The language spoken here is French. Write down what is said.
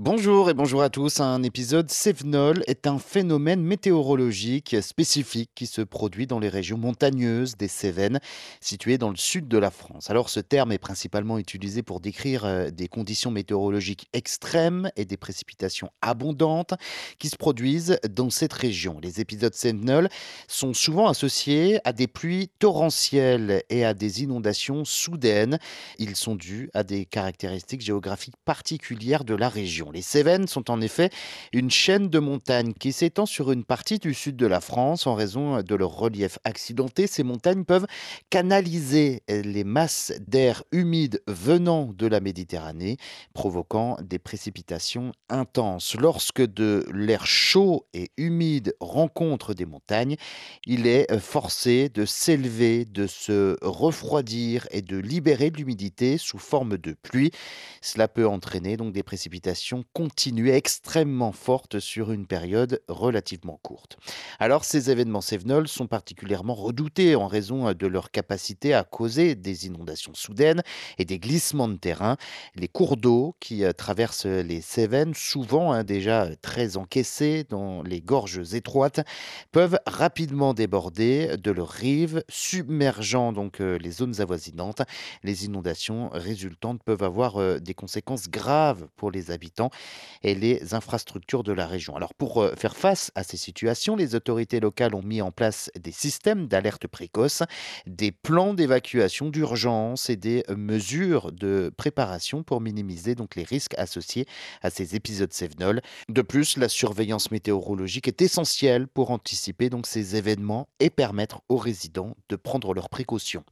Bonjour et bonjour à tous. Un épisode Cévenol est un phénomène météorologique spécifique qui se produit dans les régions montagneuses des Cévennes, situées dans le sud de la France. Alors ce terme est principalement utilisé pour décrire euh, des conditions météorologiques extrêmes et des précipitations abondantes qui se produisent dans cette région. Les épisodes Cévenol sont souvent associés à des pluies torrentielles et à des inondations soudaines. Ils sont dus à des caractéristiques géographiques particulières de la région. Les Cévennes sont en effet une chaîne de montagnes qui s'étend sur une partie du sud de la France en raison de leur relief accidenté. Ces montagnes peuvent canaliser les masses d'air humide venant de la Méditerranée, provoquant des précipitations intenses. Lorsque de l'air chaud et humide rencontre des montagnes, il est forcé de s'élever, de se refroidir et de libérer de l'humidité sous forme de pluie. Cela peut entraîner donc des précipitations continuer extrêmement forte sur une période relativement courte. Alors ces événements cévenols sont particulièrement redoutés en raison de leur capacité à causer des inondations soudaines et des glissements de terrain. Les cours d'eau qui euh, traversent les Cévennes, souvent hein, déjà très encaissés dans les gorges étroites, peuvent rapidement déborder de leurs rives, submergeant donc euh, les zones avoisinantes. Les inondations résultantes peuvent avoir euh, des conséquences graves pour les habitants et les infrastructures de la région. Alors pour euh, faire face à ces situations, les autorités locales ont mis en place des systèmes d'alerte précoce, des plans d'évacuation d'urgence et des mesures de préparation pour minimiser donc les risques associés à ces épisodes cévenols. De plus, la surveillance météorologique est essentielle pour anticiper donc ces événements et permettre aux résidents de prendre leurs précautions.